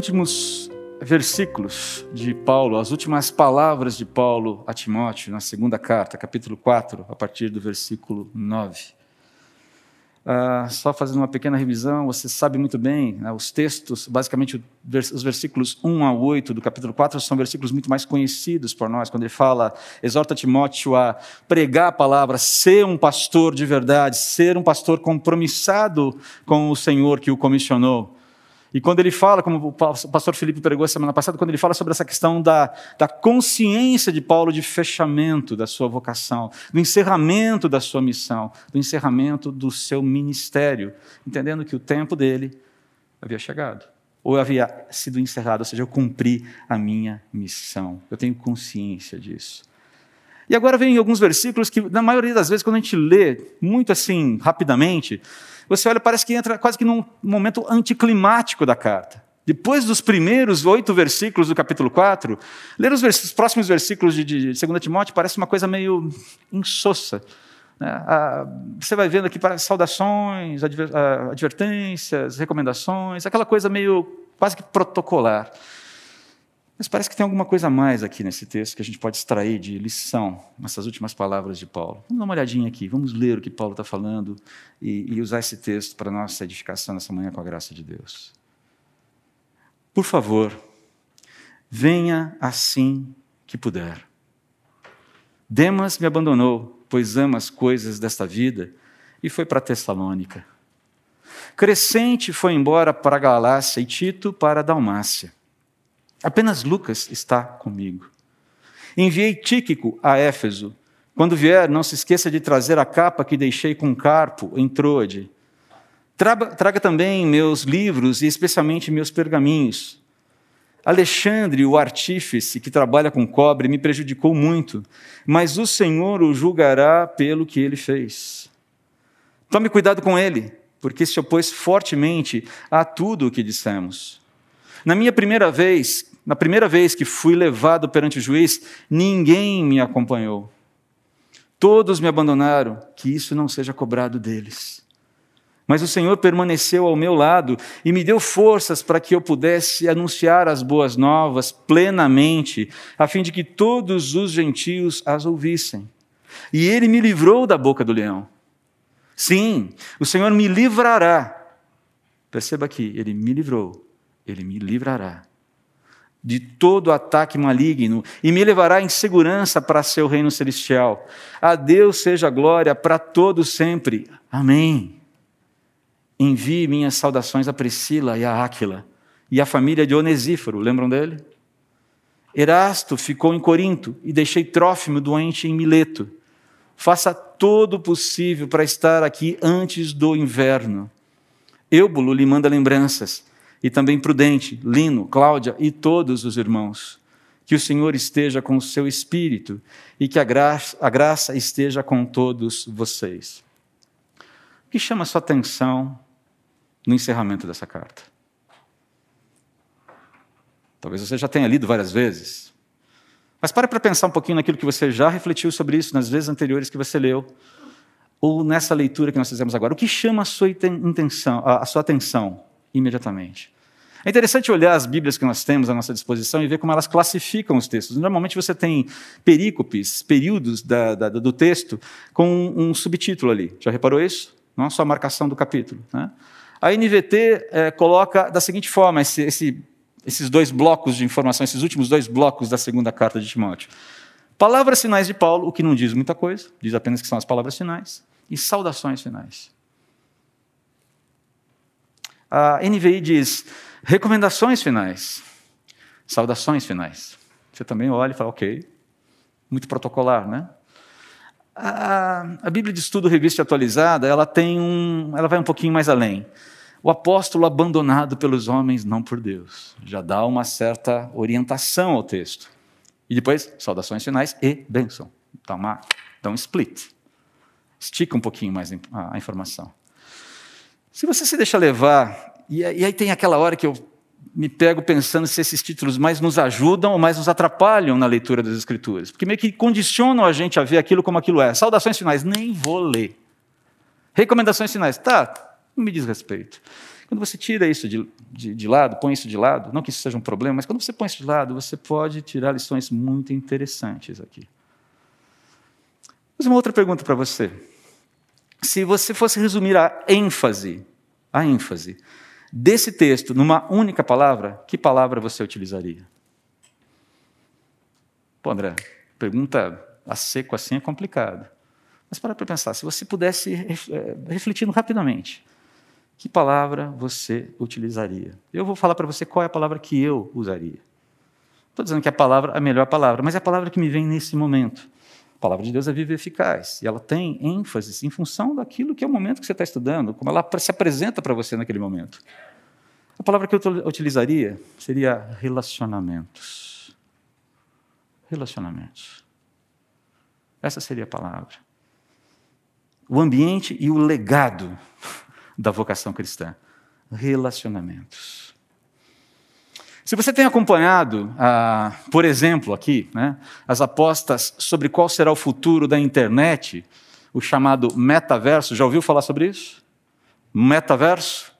últimos versículos de Paulo, as últimas palavras de Paulo a Timóteo, na segunda carta, capítulo 4, a partir do versículo 9. Uh, só fazendo uma pequena revisão, você sabe muito bem, né, os textos, basicamente os versículos 1 a 8 do capítulo 4 são versículos muito mais conhecidos por nós, quando ele fala, exorta Timóteo a pregar a palavra, ser um pastor de verdade, ser um pastor compromissado com o Senhor que o comissionou. E quando ele fala, como o pastor Felipe pregou semana passada, quando ele fala sobre essa questão da, da consciência de Paulo de fechamento da sua vocação, do encerramento da sua missão, do encerramento do seu ministério, entendendo que o tempo dele havia chegado, ou havia sido encerrado, ou seja, eu cumpri a minha missão. Eu tenho consciência disso. E agora vem alguns versículos que, na maioria das vezes, quando a gente lê muito assim, rapidamente, você olha, parece que entra quase que num momento anticlimático da carta. Depois dos primeiros oito versículos do capítulo 4, ler os, os próximos versículos de, de 2 Timóteo parece uma coisa meio insossa. Né? Ah, você vai vendo aqui saudações, adver, ah, advertências, recomendações, aquela coisa meio quase que protocolar. Mas parece que tem alguma coisa a mais aqui nesse texto que a gente pode extrair de lição nessas últimas palavras de Paulo. Vamos dar uma olhadinha aqui, vamos ler o que Paulo está falando e, e usar esse texto para nossa edificação nessa manhã com a graça de Deus. Por favor, venha assim que puder. Demas me abandonou, pois ama as coisas desta vida, e foi para Tessalônica. Crescente foi embora para Galácia e Tito para Dalmácia. Apenas Lucas está comigo. Enviei Tíquico a Éfeso. Quando vier, não se esqueça de trazer a capa que deixei com Carpo em Troade. Traga, traga também meus livros e especialmente meus pergaminhos. Alexandre, o artífice que trabalha com cobre, me prejudicou muito, mas o Senhor o julgará pelo que ele fez. Tome cuidado com ele, porque se opôs fortemente a tudo o que dissemos. Na minha primeira vez, na primeira vez que fui levado perante o juiz, ninguém me acompanhou. Todos me abandonaram, que isso não seja cobrado deles. Mas o Senhor permaneceu ao meu lado e me deu forças para que eu pudesse anunciar as boas novas plenamente, a fim de que todos os gentios as ouvissem. E ele me livrou da boca do leão. Sim, o Senhor me livrará. Perceba aqui, ele me livrou, ele me livrará de todo ataque maligno e me levará em segurança para seu reino celestial. A Deus seja glória para todos sempre. Amém. Envie minhas saudações a Priscila e a Áquila e a família de Onesíforo, lembram dele? Erasto ficou em Corinto e deixei Trófimo doente em Mileto. Faça todo o possível para estar aqui antes do inverno. Eubulo lhe manda lembranças e também Prudente, Lino, Cláudia e todos os irmãos. Que o Senhor esteja com o seu espírito e que a graça, a graça esteja com todos vocês. O que chama sua atenção no encerramento dessa carta? Talvez você já tenha lido várias vezes. Mas pare para pensar um pouquinho naquilo que você já refletiu sobre isso nas vezes anteriores que você leu, ou nessa leitura que nós fizemos agora. O que chama a sua, intenção, a sua atenção? Imediatamente. É interessante olhar as Bíblias que nós temos à nossa disposição e ver como elas classificam os textos. Normalmente você tem perícopes, períodos da, da, do texto, com um, subtítulo ali. Já reparou isso? Não só a marcação do capítulo. Né? A NVT é, coloca da seguinte forma esse, esse, esses dois blocos de informação, esses últimos dois blocos da segunda carta de Timóteo. Palavras finais de Paulo, o que não diz muita coisa, diz apenas que são as palavras finais, e saudações finais. A NVI diz recomendações finais, saudações finais. Você também olha e fala, ok, muito protocolar, né? A, a Bíblia de Estudo Revista Atualizada, ela tem um, ela vai um pouquinho mais além. O apóstolo abandonado pelos homens, não por Deus. Já dá uma certa orientação ao texto. E depois, saudações finais e bênção. Dá, uma, dá um split. Estica um pouquinho mais a informação. Se você se deixa levar, e, aí tem aquela hora que eu me pego pensando se esses títulos mais nos ajudam ou mais nos atrapalham na leitura das Escrituras, porque meio que condicionam a gente a ver aquilo como aquilo é. Saudações finais, nem vou ler. Recomendações finais, tá, não me diz respeito. Quando você tira isso de, de, de lado, põe isso de lado, não que isso seja um problema, mas quando você põe isso de lado, você pode tirar lições muito interessantes aqui. Mas uma outra pergunta para você. Se você fosse resumir a ênfase, a ênfase desse texto numa única palavra, que palavra você utilizaria? Pô, André, pergunta a seco assim é complicado. Mas para para pensar, se você pudesse, eh, refletindo rapidamente, que palavra você utilizaria? Eu vou falar para você qual é a palavra que eu usaria. Estou dizendo que é a palavra a melhor palavra, mas é a palavra que me vem nesse momento. A palavra de Deus é viva e eficaz, e ela tem ênfase em função daquilo que é o momento que você está estudando, como ela se apresenta para você naquele momento. A palavra que eu utilizaria seria relacionamentos. Relacionamentos. Essa seria a palavra. O ambiente e o legado da vocação cristã. Relacionamentos. Se você tem acompanhado, ah, por exemplo, aqui, né, as apostas sobre qual será o futuro da internet, o chamado metaverso, já ouviu falar sobre isso? Metaverso?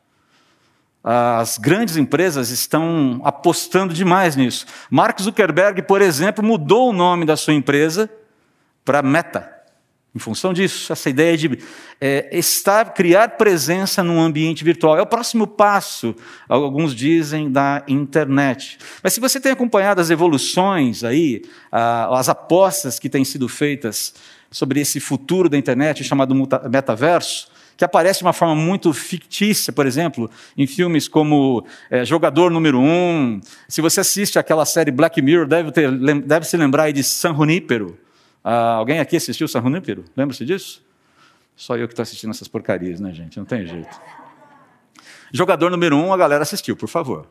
As grandes empresas estão apostando demais nisso. Mark Zuckerberg, por exemplo, mudou o nome da sua empresa para Meta. Em função disso, essa ideia de é, estar, criar presença num ambiente virtual é o próximo passo, alguns dizem, da internet. Mas se você tem acompanhado as evoluções aí, as apostas que têm sido feitas sobre esse futuro da internet, chamado metaverso, que aparece de uma forma muito fictícia, por exemplo, em filmes como é, Jogador Número Um. Se você assiste aquela série Black Mirror, deve, ter, deve se lembrar de San Junípero ah, alguém aqui assistiu San Junípero? Lembra-se disso? Só eu que estou assistindo essas porcarias, né, gente? Não tem jeito. Jogador número um, a galera assistiu, por favor.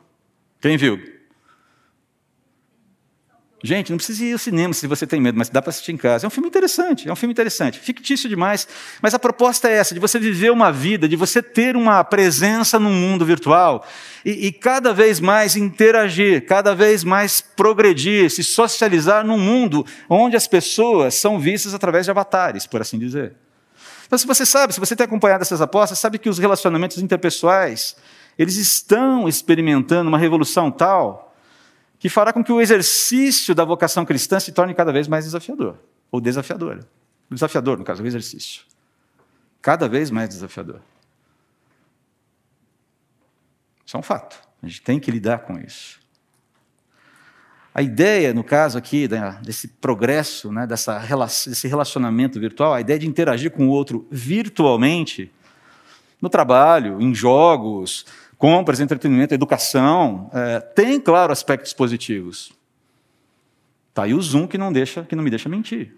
Quem viu? Gente, não precisa ir ao cinema se você tem medo, mas dá para assistir em casa. É um filme interessante, é um filme interessante, fictício demais, mas a proposta é essa, de você viver uma vida, de você ter uma presença no mundo virtual e, e cada vez mais interagir, cada vez mais progredir, se socializar num mundo onde as pessoas são vistas através de avatares, por assim dizer. Então, se você sabe, se você tem acompanhado essas apostas, sabe que os relacionamentos interpessoais, eles estão experimentando uma revolução tal que fará com que o exercício da vocação cristã se torne cada vez mais desafiador, ou desafiador. Desafiador, no caso, o exercício. Cada vez mais desafiador. Isso é um fato. A gente tem que lidar com isso. A ideia, no caso aqui, desse progresso, né, dessa, desse relacionamento virtual, a ideia de interagir com o outro virtualmente, no trabalho, em jogos, compras, entretenimento, educação, é, tem, claro, aspectos positivos. Tá aí o Zoom que não deixa, que não me deixa mentir.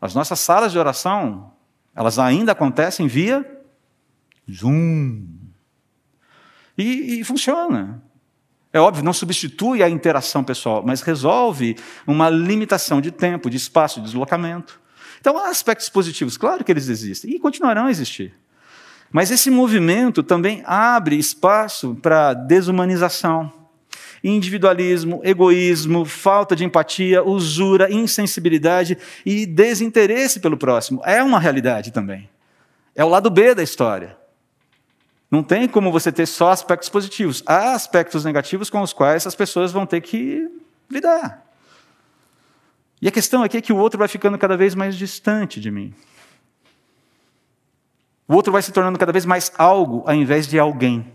As nossas salas de oração, elas ainda acontecem via Zoom. E, e funciona. É óbvio, não substitui a interação pessoal, mas resolve uma limitação de tempo, de espaço, de deslocamento. Então, há aspectos positivos, claro que eles existem, e continuarão a existir. Mas esse movimento também abre espaço para desumanização, individualismo, egoísmo, falta de empatia, usura, insensibilidade e desinteresse pelo próximo. É uma realidade também. É o lado B da história. Não tem como você ter só aspectos positivos. Há aspectos negativos com os quais as pessoas vão ter que lidar. E a questão aqui é que o outro vai ficando cada vez mais distante de mim. O outro vai se tornando cada vez mais algo ao invés de alguém.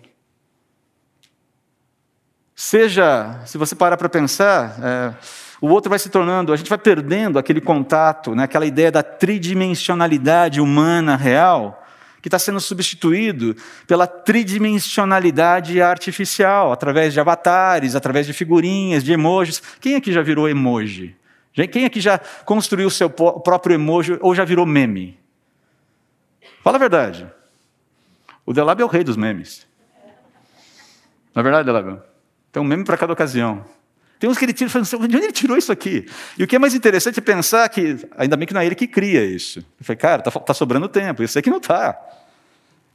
Seja, se você parar para pensar, é, o outro vai se tornando, a gente vai perdendo aquele contato, né, aquela ideia da tridimensionalidade humana real, que está sendo substituído pela tridimensionalidade artificial, através de avatares, através de figurinhas, de emojis. Quem aqui já virou emoji? Quem aqui já construiu o seu próprio emoji ou já virou meme? Fala a verdade. O Delab é o rei dos memes. Na é verdade, Delab? Tem um meme para cada ocasião. Tem uns que ele tira e fala assim, de onde ele tirou isso aqui? E o que é mais interessante é pensar que, ainda bem que não é ele que cria isso. Eu falei, cara, está tá sobrando tempo, isso aqui não está.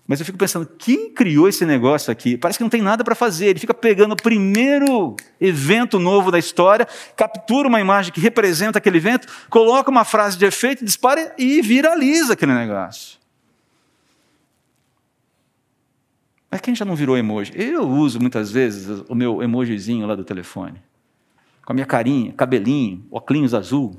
Mas eu fico pensando, quem criou esse negócio aqui? Parece que não tem nada para fazer. Ele fica pegando o primeiro evento novo da história, captura uma imagem que representa aquele evento, coloca uma frase de efeito, dispara e viraliza aquele negócio. Mas quem já não virou emoji? Eu uso muitas vezes o meu emojizinho lá do telefone. Com a minha carinha, cabelinho, óculos azul.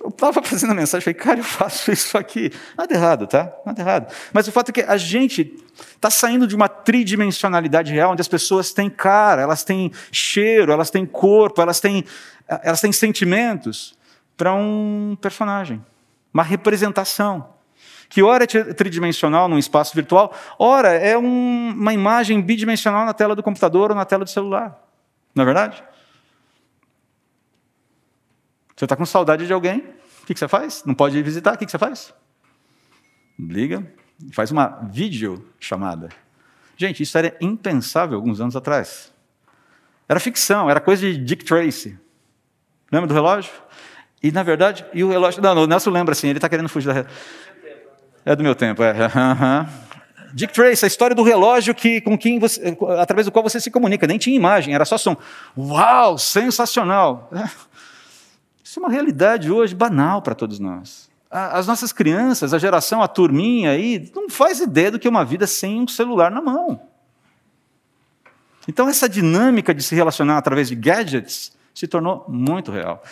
Eu estava fazendo a mensagem, falei, cara, eu faço isso aqui. Nada errado, tá? Nada errado. Mas o fato é que a gente está saindo de uma tridimensionalidade real, onde as pessoas têm cara, elas têm cheiro, elas têm corpo, elas têm, elas têm sentimentos, para um personagem, uma representação que ora é tridimensional num espaço virtual, ora é um, uma imagem bidimensional na tela do computador ou na tela do celular. Não é verdade? Você está com saudade de alguém, o que, que você faz? Não pode ir visitar, o que, que você faz? Liga, faz uma videochamada. Gente, isso era impensável alguns anos atrás. Era ficção, era coisa de Dick Tracy. Lembra do relógio? E, na verdade, e o relógio. Não, o Nelson lembra assim, ele está querendo fugir da. É do meu tempo, é. Uhum. Dick Tracy, a história do relógio que, com quem você, através do qual você se comunica. Nem tinha imagem, era só som. Uau, sensacional! Isso é uma realidade hoje banal para todos nós. As nossas crianças, a geração, a turminha aí, não faz ideia do que é uma vida sem um celular na mão. Então, essa dinâmica de se relacionar através de gadgets se tornou muito real.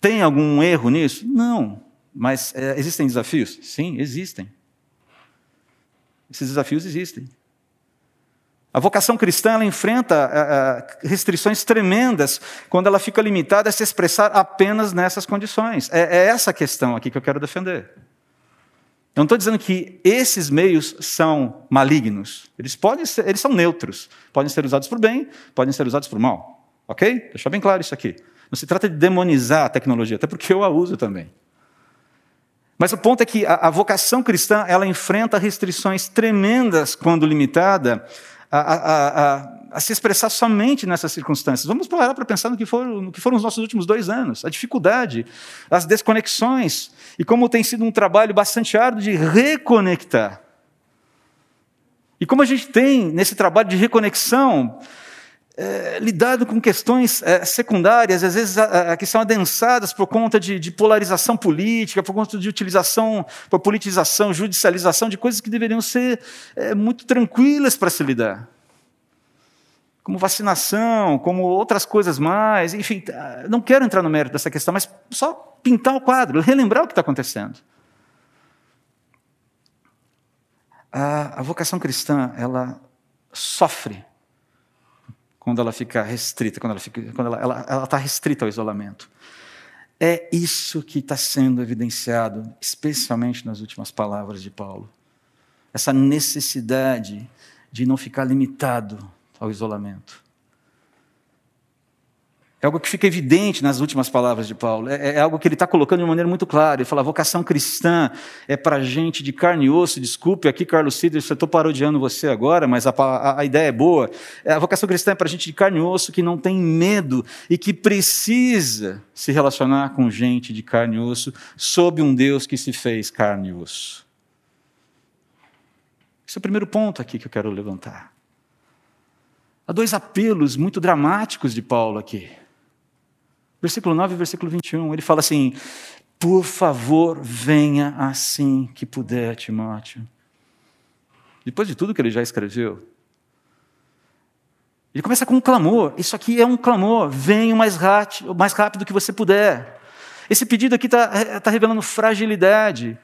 Tem algum erro nisso? Não. Mas é, existem desafios? Sim, existem. Esses desafios existem. A vocação cristã ela enfrenta é, é, restrições tremendas quando ela fica limitada a se expressar apenas nessas condições. É, é essa questão aqui que eu quero defender. Eu não estou dizendo que esses meios são malignos. Eles podem ser, eles são neutros. Podem ser usados por bem, podem ser usados por mal. Ok? Deixar bem claro isso aqui. Não se trata de demonizar a tecnologia, até porque eu a uso também. Mas o ponto é que a, a vocação cristã ela enfrenta restrições tremendas quando limitada a, a, a, se expressar somente nessas circunstâncias. Vamos parar para pensar no que, foram, no que foram os nossos últimos dois anos, a dificuldade, as desconexões, e como tem sido um trabalho bastante árduo de reconectar. E como a gente tem, nesse trabalho de reconexão, é, lidado com questões é, secundárias, às vezes a, a, que são adensadas por conta de, de, polarização política, por conta de utilização, por politização, judicialização de coisas que deveriam ser é, muito tranquilas para se lidar. Como vacinação, como outras coisas mais, enfim, tá, não quero entrar no mérito dessa questão, mas só pintar o quadro, relembrar o que está acontecendo. A, a vocação cristã, ela sofre quando ela fica restrita, quando ela fica, quando ela, está restrita ao isolamento. É isso que está sendo evidenciado, especialmente nas últimas palavras de Paulo. Essa necessidade de não ficar limitado ao isolamento. É algo que fica evidente nas últimas palavras de Paulo. É, é algo que ele está colocando de uma maneira muito clara. Ele fala: a vocação cristã é para gente de carne e osso. Desculpe aqui, Carlos Cid, eu estou parodiando você agora, mas a, a, a ideia é boa. É, a vocação cristã é para gente de carne e osso que não tem medo e que precisa se relacionar com gente de carne e osso sob um Deus que se fez carne e osso. Esse é o primeiro ponto aqui que eu quero levantar. Há dois apelos muito dramáticos de Paulo aqui. Versículo 9 e versículo 21, ele fala assim: Por favor, venha assim que puder, Timóteo. Depois de tudo que ele já escreveu, ele começa com um clamor. Isso aqui é um clamor. Venha o mais mais rápido que você puder. Esse pedido aqui está tá revelando fragilidade,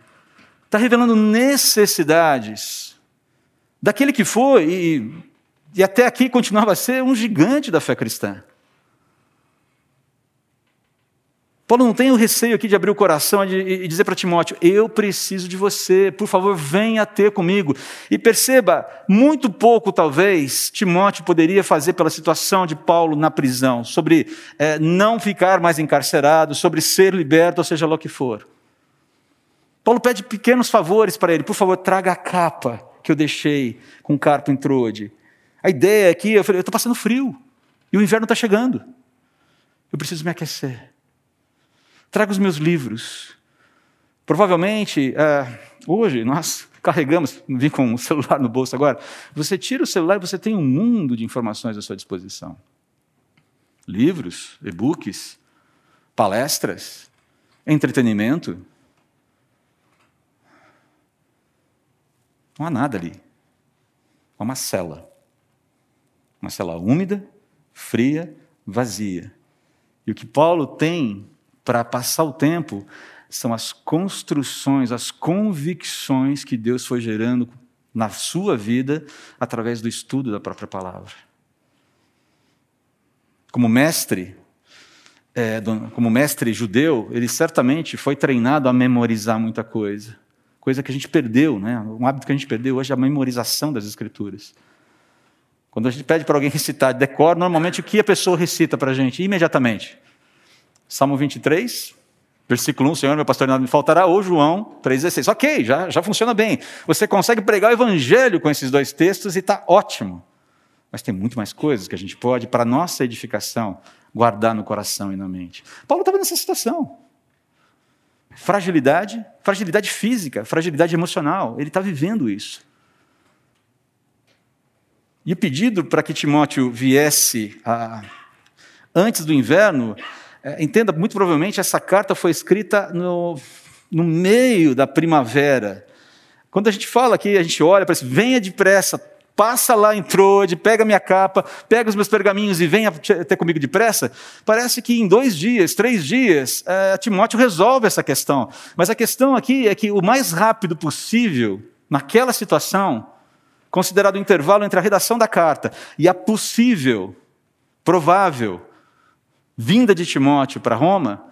está revelando necessidades daquele que foi e, e até aqui continuava a ser um gigante da fé cristã. Paulo não tem o receio aqui de abrir o coração e dizer para Timóteo: Eu preciso de você, por favor, venha ter comigo. E perceba, muito pouco talvez Timóteo poderia fazer pela situação de Paulo na prisão, sobre é, não ficar mais encarcerado, sobre ser liberto, ou seja lá o que for. Paulo pede pequenos favores para ele: Por favor, traga a capa que eu deixei com carpo em Trode. A ideia é que eu estou passando frio e o inverno está chegando. Eu preciso me aquecer. Traga os meus livros. Provavelmente, é, hoje, nós carregamos, vim com o celular no bolso agora, você tira o celular e você tem um mundo de informações à sua disposição. Livros, e-books, palestras, entretenimento. Não há nada ali. a uma cela. Uma cela úmida, fria, vazia. E o que Paulo tem para passar o tempo são as construções, as convicções que Deus foi gerando na sua vida através do estudo da própria palavra. Como mestre, é, como mestre judeu, ele certamente foi treinado a memorizar muita coisa, coisa que a gente perdeu, né? Um hábito que a gente perdeu hoje é a memorização das escrituras. Quando a gente pede para alguém recitar decor, normalmente o que a pessoa recita para a gente imediatamente? Salmo 23, versículo 1, Senhor, meu pastor, nada me faltará, ou João 3,16. Ok, já, já funciona bem. Você consegue pregar o evangelho com esses dois textos e está ótimo. Mas tem muito mais coisas que a gente pode, para nossa edificação, guardar no coração e na mente. Paulo estava nessa situação. Fragilidade, fragilidade física, fragilidade emocional. Ele está vivendo isso. E o pedido para que Timóteo viesse a, antes do inverno, é, entenda, muito provavelmente essa carta foi escrita no, no meio da primavera. Quando a gente fala aqui, a gente olha para isso, venha depressa, passa lá em Troade, pega minha capa, pega os meus pergaminhos e venha ter comigo depressa. Parece que em dois dias, três dias, é, Timóteo resolve essa questão. Mas a questão aqui é que o mais rápido possível, naquela situação, considerado o intervalo entre a redação da carta e a possível, provável, vinda de Timóteo para Roma,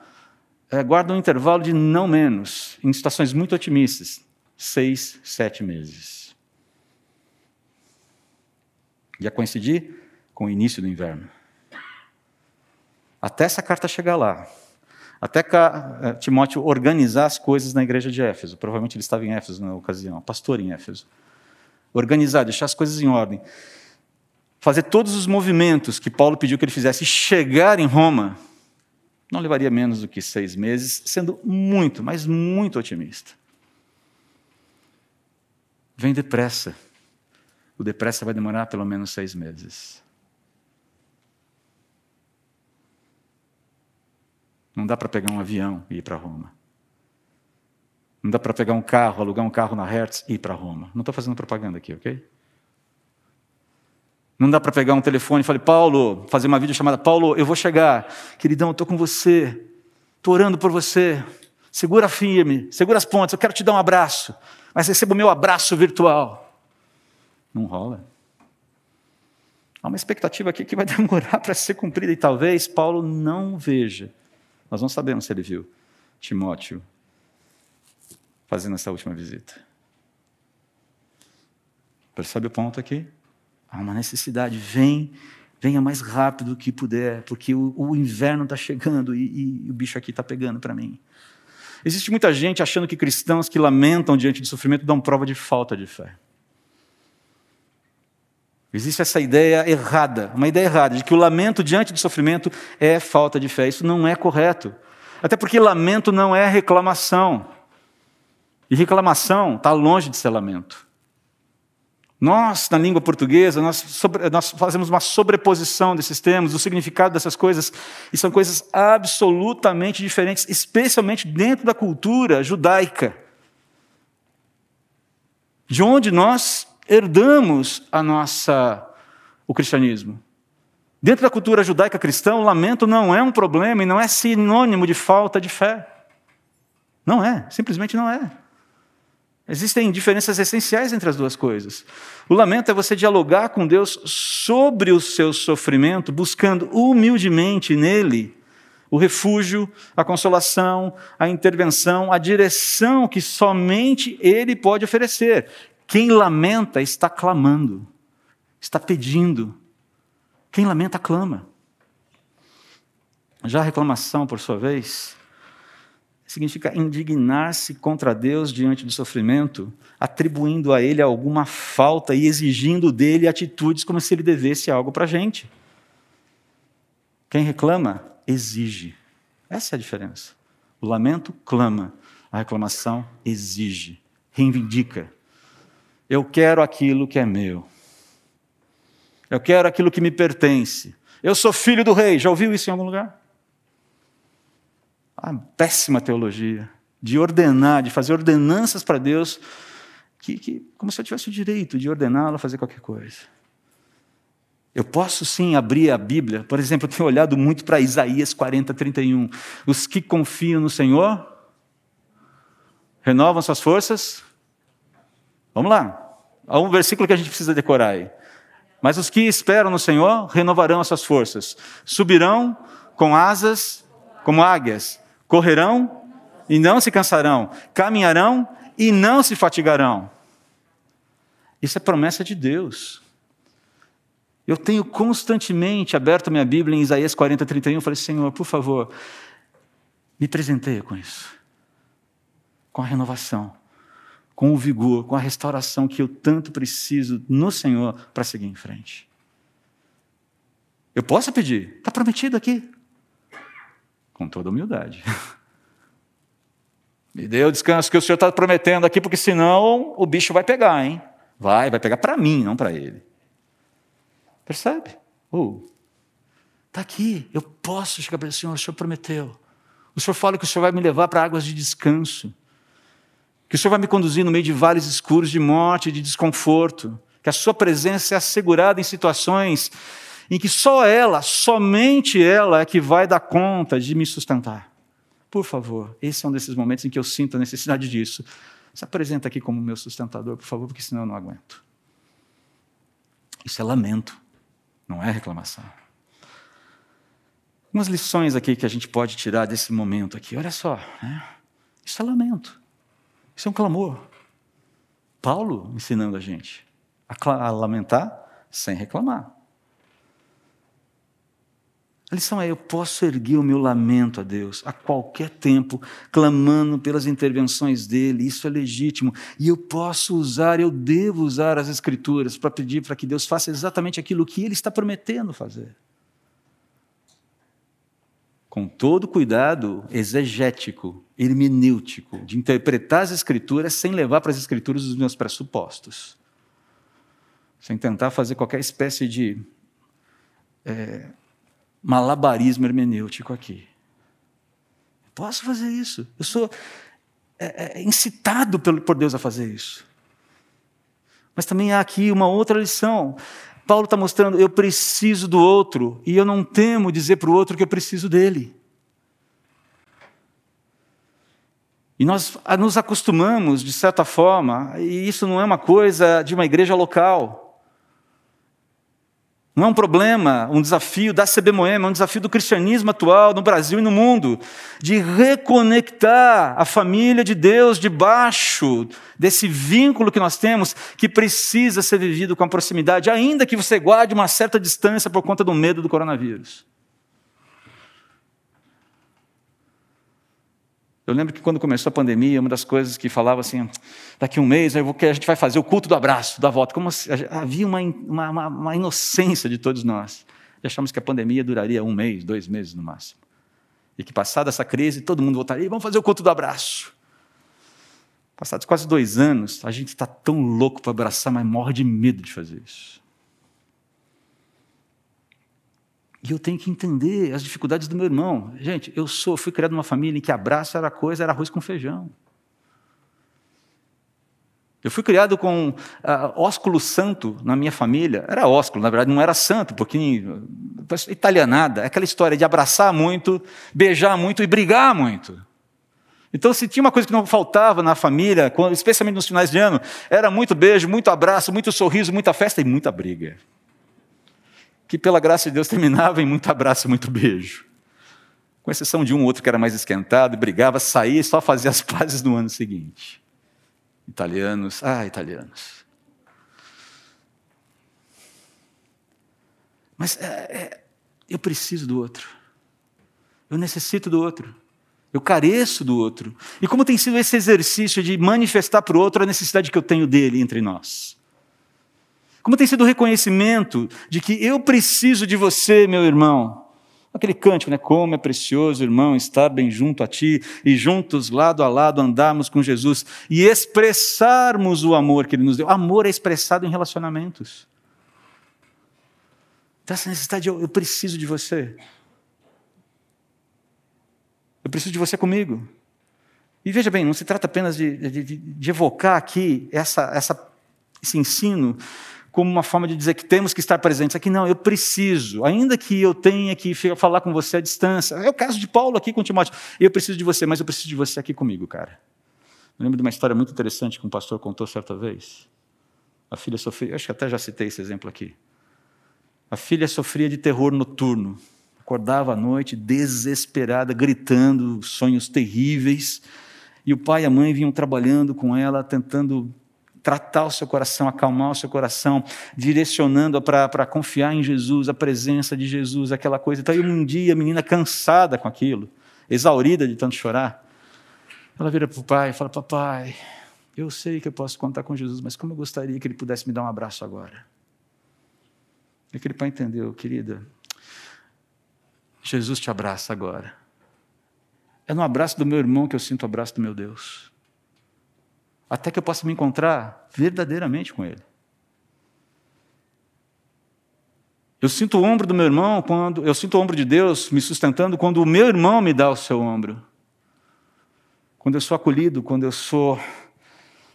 é, guarda um intervalo de não menos, em situações muito otimistas, seis, sete meses. Ia coincidir com o início do inverno. Até essa carta chegar lá, até é, Timóteo organizar as coisas na igreja de Éfeso, provavelmente ele estava em Éfeso na ocasião, pastor em Éfeso organizar, deixar as coisas em ordem, fazer todos os movimentos que Paulo pediu que ele fizesse e chegar em Roma, não levaria menos do que seis meses, sendo muito, mas muito otimista. Vem depressa. O depressa vai demorar pelo menos seis meses. Não dá para pegar um avião e ir para Roma. Não dá para pegar um carro, alugar um carro na Hertz e ir para Roma. Não estou fazendo propaganda aqui, ok? Não dá para pegar um telefone e falar, Paulo, fazer uma videochamada, Paulo, eu vou chegar. Queridão, eu estou com você. Estou orando por você. Segura firme, segura as pontas, eu quero te dar um abraço. Mas receba o meu abraço virtual. Não rola. Há uma expectativa aqui que vai demorar para ser cumprida e talvez Paulo não veja. Nós não sabemos se ele viu Timóteo fazendo essa última visita. Percebe o ponto aqui? Há uma necessidade. Vem, venha mais rápido que puder, porque o, o inverno está chegando e, e o bicho aqui está pegando para mim. Existe muita gente achando que cristãos que lamentam diante do sofrimento dão prova de falta de fé. Existe essa ideia errada, uma ideia errada, de que o lamento diante do sofrimento é falta de fé. Isso não é correto. Até porque lamento não é reclamação. E reclamação está longe de ser lamento. Nós, na língua portuguesa, nós, sobre, nós, fazemos uma sobreposição desses termos, do significado dessas coisas, e são coisas absolutamente diferentes, especialmente dentro da cultura judaica, de onde nós herdamos a nossa, o cristianismo. Dentro da cultura judaica cristã, o lamento não é um problema e não é sinônimo de falta de fé. Não é, simplesmente não é. Existem diferenças essenciais entre as duas coisas. O lamento é você dialogar com Deus sobre o seu sofrimento, buscando humildemente nele o refúgio, a consolação, a intervenção, a direção que somente Ele pode oferecer. Quem lamenta está clamando, está pedindo. Quem lamenta, clama. Já a reclamação, por sua vez, significa indignar-se contra Deus diante do sofrimento, atribuindo a Ele alguma falta e exigindo dele atitudes como se Ele devesse algo para a gente. Quem reclama, exige. Essa é a diferença. O lamento clama, a reclamação exige, reivindica. Eu quero aquilo que é meu. Eu quero aquilo que me pertence. Eu sou filho do rei. Já ouviu isso em algum lugar? A péssima teologia de ordenar, de fazer ordenanças para Deus que, que como se eu tivesse o direito de ordená-lo a fazer qualquer coisa. Eu posso sim abrir a Bíblia, por exemplo, eu tenho olhado muito para Isaías 40, 31. Os que confiam no Senhor renovam suas forças. Vamos lá. Há um versículo que a gente precisa decorar aí. Mas os que esperam no Senhor renovarão as suas forças. Subirão com asas como águias. Correrão e não se cansarão. Caminharão e não se fatigarão. Isso é promessa de Deus. Eu tenho constantemente aberto minha Bíblia em Isaías 40, 31. Eu falei, Senhor, por favor, me presenteia com isso. Com a renovação, com o vigor, com a restauração que eu tanto preciso no Senhor para seguir em frente. Eu posso pedir? Está prometido aqui. Com toda humildade. Me dê o descanso que o Senhor está prometendo aqui, porque senão o bicho vai pegar, hein? Vai, vai pegar para mim, não para ele. Percebe? Oh, está aqui, eu posso chegar para o Senhor, o Senhor prometeu. O Senhor fala que o Senhor vai me levar para águas de descanso, que o Senhor vai me conduzir no meio de vales escuros de morte, de desconforto, que a Sua presença é assegurada em situações em que só ela, somente ela é que vai dar conta de me sustentar. Por favor, esse é um desses momentos em que eu sinto a necessidade disso. Se apresenta aqui como meu sustentador, por favor, porque senão eu não aguento. Isso é lamento, não é reclamação. Umas lições aqui que a gente pode tirar desse momento aqui. Olha só, né? isso é lamento, isso é um clamor. Paulo ensinando a gente a lamentar sem reclamar. A lição é: eu posso erguer o meu lamento a Deus a qualquer tempo, clamando pelas intervenções dele, isso é legítimo. E eu posso usar, eu devo usar as Escrituras para pedir para que Deus faça exatamente aquilo que ele está prometendo fazer. Com todo cuidado exegético, hermenêutico, de interpretar as Escrituras sem levar para as Escrituras os meus pressupostos, sem tentar fazer qualquer espécie de. É, malabarismo hermenêutico aqui. Posso fazer isso. Eu sou é, é, incitado por Deus a fazer isso. Mas também há aqui uma outra lição. Paulo está mostrando, eu preciso do outro, e eu não temo dizer para o outro que eu preciso dele. E nós nos acostumamos, de certa forma, e isso não é uma coisa de uma igreja local. Não é um problema, um desafio da CB Moema, é um desafio do cristianismo atual no Brasil e no mundo, de reconectar a família de Deus debaixo desse vínculo que nós temos, que precisa ser vivido com a proximidade, ainda que você guarde uma certa distância por conta do medo do coronavírus. Eu lembro que quando começou a pandemia, uma das coisas que falava assim, daqui um mês a gente vai fazer o culto do abraço, da volta. Como havia uma, uma, uma inocência de todos nós. E achamos que a pandemia duraria um mês, dois meses no máximo. E que passada essa crise, todo mundo voltaria, vamos fazer o culto do abraço. Passados quase dois anos, a gente está tão louco para abraçar, mas morre de medo de fazer isso. E eu tenho que entender as dificuldades do meu irmão. Gente, eu sou, fui criado numa família em que abraço era coisa, era arroz com feijão. Eu fui criado com uh, ósculo santo na minha família. Era ósculo, na verdade, não era santo, porque italianada, é aquela história de abraçar muito, beijar muito e brigar muito. Então, se tinha uma coisa que não faltava na família, especialmente nos finais de ano, era muito beijo, muito abraço, muito sorriso, muita festa e muita briga que pela graça de Deus terminava em muito abraço, muito beijo. Com exceção de um ou outro que era mais esquentado, brigava, saía e só fazia as pazes no ano seguinte. Italianos, ah, italianos. Mas é, é, eu preciso do outro. Eu necessito do outro. Eu careço do outro. E como tem sido esse exercício de manifestar para o outro a necessidade que eu tenho dele entre nós? Como tem sido o reconhecimento de que eu preciso de você, meu irmão. Aquele cântico, né? Como é precioso, irmão, estar bem junto a ti e juntos, lado a lado, andarmos com Jesus e expressarmos o amor que ele nos deu. Amor é expressado em relacionamentos. Então, essa necessidade, eu, eu preciso de você. Eu preciso de você comigo. E veja bem, não se trata apenas de, de, de evocar aqui essa, essa, esse ensino como uma forma de dizer que temos que estar presentes. Aqui não, eu preciso, ainda que eu tenha que falar com você à distância. É o caso de Paulo aqui com Timóteo. Eu preciso de você, mas eu preciso de você aqui comigo, cara. Eu lembro de uma história muito interessante que um pastor contou certa vez. A filha sofria, acho que até já citei esse exemplo aqui. A filha sofria de terror noturno. Acordava à noite desesperada, gritando sonhos terríveis. E o pai e a mãe vinham trabalhando com ela, tentando tratar o seu coração, acalmar o seu coração, direcionando para confiar em Jesus, a presença de Jesus, aquela coisa. Então, um dia, a menina cansada com aquilo, exaurida de tanto chorar, ela vira para o pai e fala: Papai, eu sei que eu posso contar com Jesus, mas como eu gostaria que ele pudesse me dar um abraço agora. E aquele pai entendeu, querida, Jesus te abraça agora. É no abraço do meu irmão que eu sinto o abraço do meu Deus até que eu possa me encontrar verdadeiramente com Ele. Eu sinto o ombro do meu irmão quando eu sinto o ombro de Deus me sustentando quando o meu irmão me dá o seu ombro. Quando eu sou acolhido, quando eu sou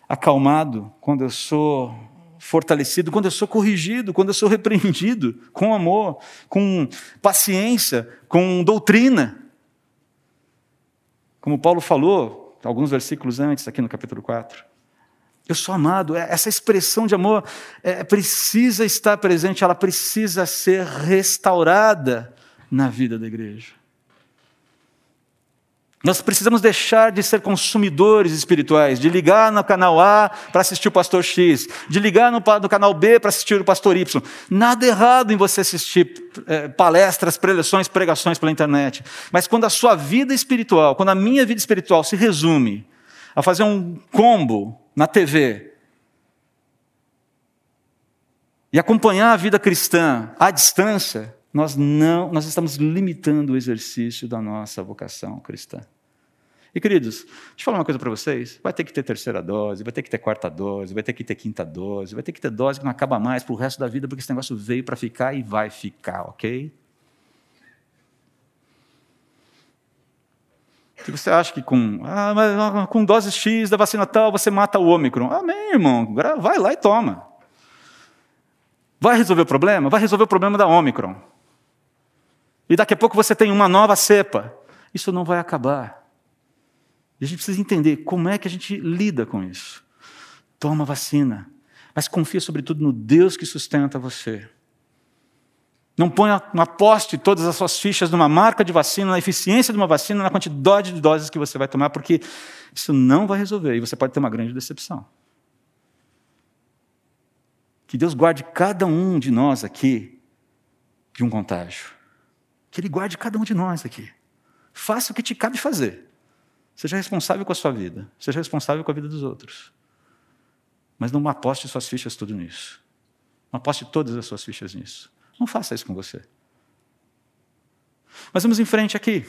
acalmado, quando eu sou fortalecido, quando eu sou corrigido, quando eu sou repreendido com amor, com paciência, com doutrina. Como Paulo falou, alguns versículos antes, aqui no capítulo 4. Eu sou amado, é, essa expressão de amor é, precisa estar presente, ela precisa ser restaurada na vida da igreja. Nós precisamos deixar de ser consumidores espirituais, de ligar no canal A para assistir o pastor X, de ligar no, no canal B para assistir o pastor Y. Nada errado em você assistir é, palestras, preleções, pregações pela internet. Mas quando a sua vida espiritual, quando a minha vida espiritual se resume a fazer um combo na TV e acompanhar a vida cristã à distância, nós não, nós estamos limitando o exercício da nossa vocação cristã. E queridos, deixa eu falar uma coisa para vocês: vai ter que ter terceira dose, vai ter que ter quarta dose, vai ter que ter quinta dose, vai ter que ter dose que não acaba mais para o resto da vida, porque esse negócio veio para ficar e vai ficar, ok? Se você acha que com, ah, mas com dose X da vacina tal você mata o Ômicron. Amém, irmão. Vai lá e toma. Vai resolver o problema? Vai resolver o problema da Ômicron. E daqui a pouco você tem uma nova cepa. Isso não vai acabar. E a gente precisa entender como é que a gente lida com isso. Toma vacina, mas confia sobretudo no Deus que sustenta você. Não ponha, não aposte todas as suas fichas numa marca de vacina, na eficiência de uma vacina, na quantidade de doses que você vai tomar, porque isso não vai resolver e você pode ter uma grande decepção. Que Deus guarde cada um de nós aqui de um contágio. Que Ele guarde cada um de nós aqui. Faça o que te cabe fazer. Seja responsável com a sua vida. Seja responsável com a vida dos outros. Mas não aposte suas fichas tudo nisso. Não aposte todas as suas fichas nisso. Não faça isso com você. Mas vamos em frente aqui.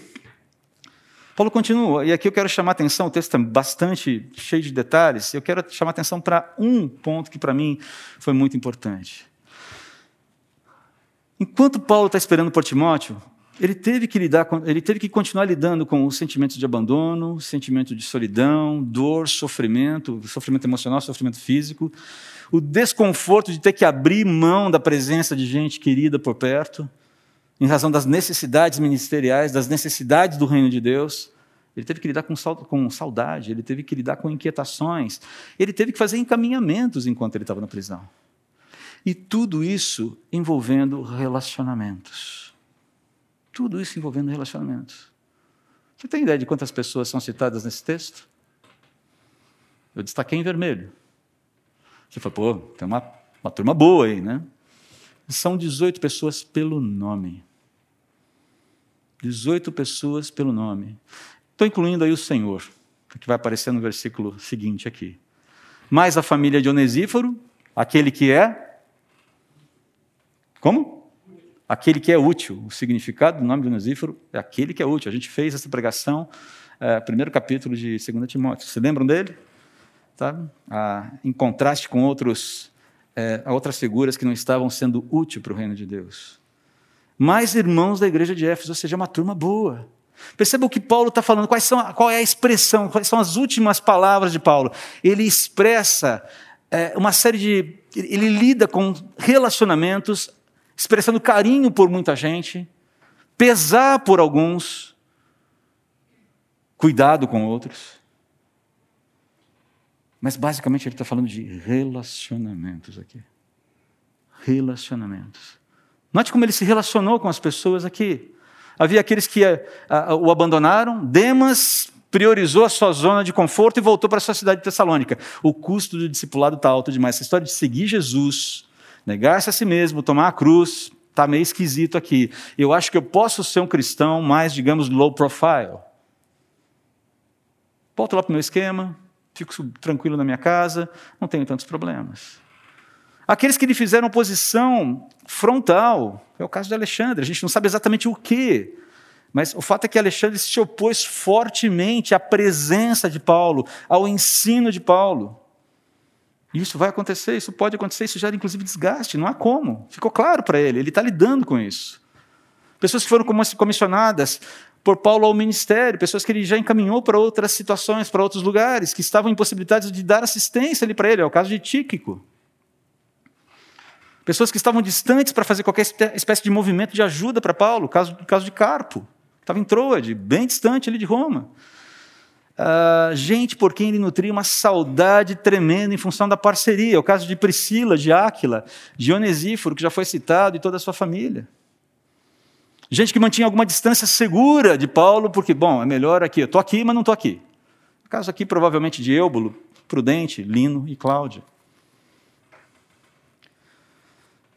Paulo continua, e aqui eu quero chamar a atenção, o texto é bastante cheio de detalhes, eu quero chamar a atenção para um ponto que para mim foi muito importante. Enquanto Paulo está esperando por Timóteo, ele teve que lidar com, ele teve que continuar lidando com os sentimentos de abandono, sentimento de solidão, dor, sofrimento, sofrimento emocional, sofrimento físico, o desconforto de ter que abrir mão da presença de gente querida por perto, em razão das necessidades ministeriais, das necessidades do reino de Deus. Ele teve que lidar com saudade, ele teve que lidar com inquietações, ele teve que fazer encaminhamentos enquanto ele estava na prisão. E tudo isso envolvendo relacionamentos. Tudo isso envolvendo relacionamentos. Você tem ideia de quantas pessoas são citadas nesse texto? Eu destaquei em vermelho. Você falou, pô, tem uma, uma turma boa aí, né? São 18 pessoas pelo nome. 18 pessoas pelo nome. Estou incluindo aí o Senhor, que vai aparecer no versículo seguinte aqui. Mais a família de Onesíforo, aquele que é. Como? Aquele que é útil. O significado do nome de Onesíforo é aquele que é útil. A gente fez essa pregação, é, primeiro capítulo de 2 Timóteo. Se lembram dele? Tá? Ah, em contraste com outros, é, outras figuras que não estavam sendo úteis para o reino de Deus. Mais irmãos da igreja de Éfeso, ou seja, uma turma boa. Perceba o que Paulo está falando, quais são, qual é a expressão, quais são as últimas palavras de Paulo. Ele expressa é, uma série de. Ele lida com relacionamentos, expressando carinho por muita gente, pesar por alguns, cuidado com outros. Mas basicamente ele está falando de relacionamentos aqui. Relacionamentos. Note como ele se relacionou com as pessoas aqui. Havia aqueles que a, a, o abandonaram, Demas priorizou a sua zona de conforto e voltou para a sua cidade de Tessalônica. O custo do discipulado está alto demais. Essa história de seguir Jesus, negar-se a si mesmo, tomar a cruz, está meio esquisito aqui. Eu acho que eu posso ser um cristão mais, digamos, low profile. Volto lá para o meu esquema, fico tranquilo na minha casa, não tenho tantos problemas. Aqueles que lhe fizeram oposição frontal, é o caso de Alexandre, a gente não sabe exatamente o que, mas o fato é que Alexandre se opôs fortemente à presença de Paulo, ao ensino de Paulo. Isso vai acontecer, isso pode acontecer, isso gera inclusive desgaste, não há como. Ficou claro para ele, ele está lidando com isso. Pessoas que foram comissionadas por Paulo ao ministério, pessoas que ele já encaminhou para outras situações, para outros lugares, que estavam impossibilitadas de dar assistência ali para ele, é o caso de Tíquico. Pessoas que estavam distantes para fazer qualquer espécie de movimento de ajuda para Paulo, caso, caso de Carpo, estava em Troade, bem distante ali de Roma. Uh, gente por quem ele nutria uma saudade tremenda em função da parceria. O caso de Priscila, de Áquila, de Onesíforo, que já foi citado, e toda a sua família. Gente que mantinha alguma distância segura de Paulo, porque, bom, é melhor aqui, eu estou aqui, mas não estou aqui. No caso aqui, provavelmente, de Eubulo, Prudente, Lino e Cláudia.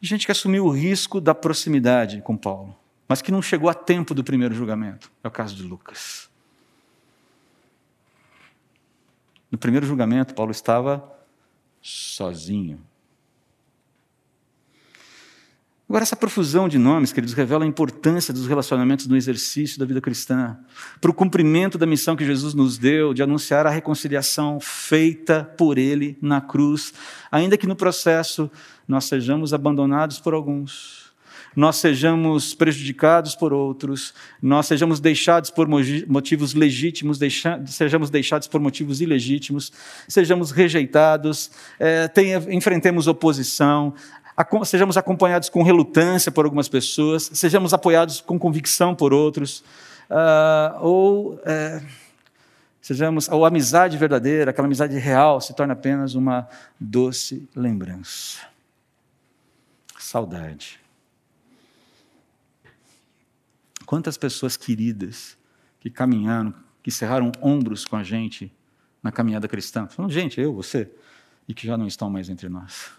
Gente que assumiu o risco da proximidade com Paulo, mas que não chegou a tempo do primeiro julgamento. É o caso de Lucas. No primeiro julgamento, Paulo estava sozinho. Agora, essa profusão de nomes, queridos, revela a importância dos relacionamentos no exercício da vida cristã, para o cumprimento da missão que Jesus nos deu de anunciar a reconciliação feita por Ele na cruz, ainda que no processo nós sejamos abandonados por alguns, nós sejamos prejudicados por outros, nós sejamos deixados por motivos legítimos, deixa, sejamos deixados por motivos ilegítimos, sejamos rejeitados, é, tenha, enfrentemos oposição, sejamos acompanhados com relutância por algumas pessoas, sejamos apoiados com convicção por outros, uh, ou é, sejamos, ou amizade verdadeira, aquela amizade real, se torna apenas uma doce lembrança. Saudade. Quantas pessoas queridas que caminharam, que cerraram ombros com a gente na caminhada cristã, falando, gente, eu, você, e que já não estão mais entre nós.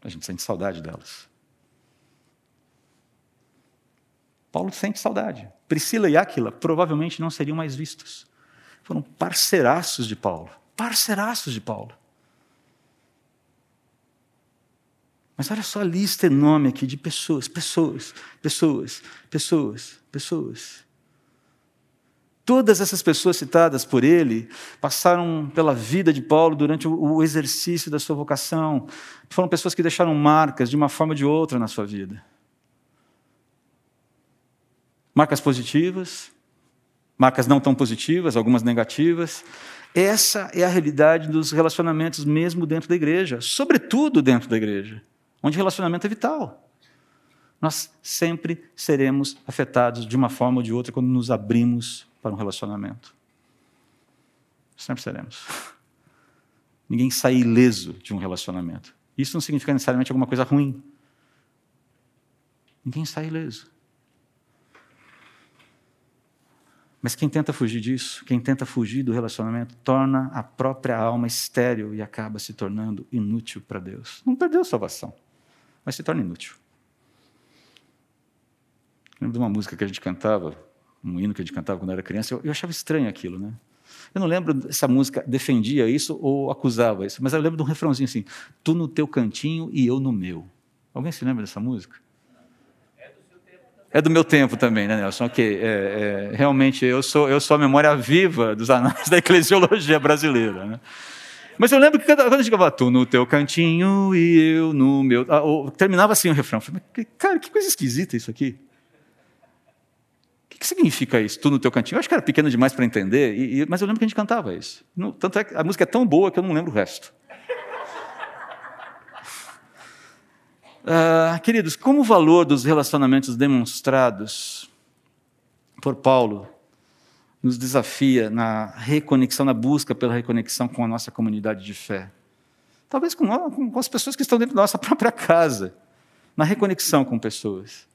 A gente sente saudade delas. Paulo sente saudade. Priscila e Áquila provavelmente não seriam mais vistos. Foram parceiraços de Paulo. Parceiraços de Paulo. Mas olha só a lista enorme aqui de pessoas, pessoas, pessoas, pessoas, pessoas. Todas essas pessoas citadas por ele passaram pela vida de Paulo durante o exercício da sua vocação. Foram pessoas que deixaram marcas de uma forma ou de outra na sua vida. Marcas positivas, marcas não tão positivas, algumas negativas. Essa é a realidade dos relacionamentos mesmo dentro da igreja, sobretudo dentro da igreja, onde relacionamento é vital nós sempre seremos afetados de uma forma ou de outra quando nos abrimos para um relacionamento. Sempre seremos. Ninguém sai ileso de um relacionamento. Isso não significa necessariamente alguma coisa ruim. Ninguém sai ileso. Mas quem tenta fugir disso, quem tenta fugir do relacionamento, torna a própria alma estéril e acaba se tornando inútil para Deus. Não perdeu salvação, mas se torna inútil. Lembro de uma música que a gente cantava, um hino que a gente cantava quando era criança, eu, eu achava estranho aquilo, né? Eu não lembro se a música defendia isso ou acusava isso, mas eu lembro de um refrãozinho assim: Tu no teu cantinho e eu no meu. Alguém se lembra dessa música? É do meu tempo também, né, Nelson? Ok, é, é, realmente eu sou, eu sou a memória viva dos anais da eclesiologia brasileira. Né? Mas eu lembro que quando a gente ficava, tu no teu cantinho e eu no meu. Ah, ou, terminava assim o refrão. falei, cara, que coisa esquisita isso aqui. que significa isso? Tu no teu cantinho? Eu acho que era pequeno demais para entender, e, e, mas eu lembro que a gente cantava isso. tanto é que a música é tão boa que eu não lembro o resto. Uh, queridos, como o valor dos relacionamentos demonstrados por Paulo nos desafia na reconexão, na busca pela reconexão com a nossa comunidade de fé. Talvez com, com as pessoas que estão dentro da nossa própria casa, na reconexão com pessoas.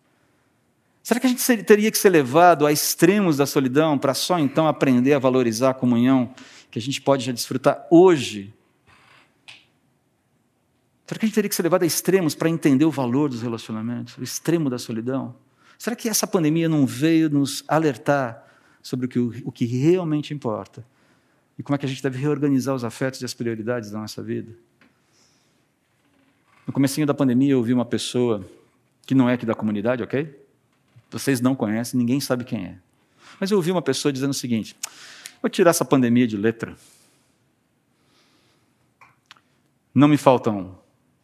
Será que a gente teria que ser levado a extremos da solidão para só então aprender a valorizar a comunhão que a gente pode já desfrutar hoje? Será que a gente teria que ser levado a extremos para entender o valor dos relacionamentos, o extremo da solidão? Será que essa pandemia não veio nos alertar sobre o que, o que realmente importa? E como é que a gente deve reorganizar os afetos e as prioridades da nossa vida? No comecinho da pandemia eu ouvi uma pessoa que não é aqui da comunidade, ok? Vocês não conhecem, ninguém sabe quem é. Mas eu ouvi uma pessoa dizendo o seguinte: vou tirar essa pandemia de letra. Não me faltam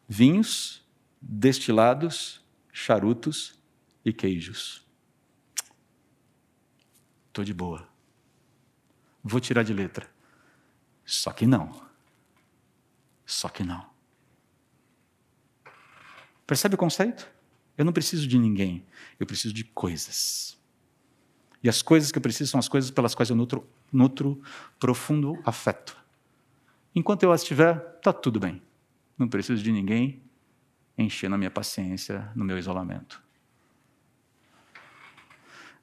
vinhos, destilados, charutos e queijos. Estou de boa. Vou tirar de letra. Só que não. Só que não. Percebe o conceito? Eu não preciso de ninguém, eu preciso de coisas. E as coisas que eu preciso são as coisas pelas quais eu nutro, nutro profundo afeto. Enquanto eu as tiver, está tudo bem. Não preciso de ninguém enchendo a minha paciência no meu isolamento.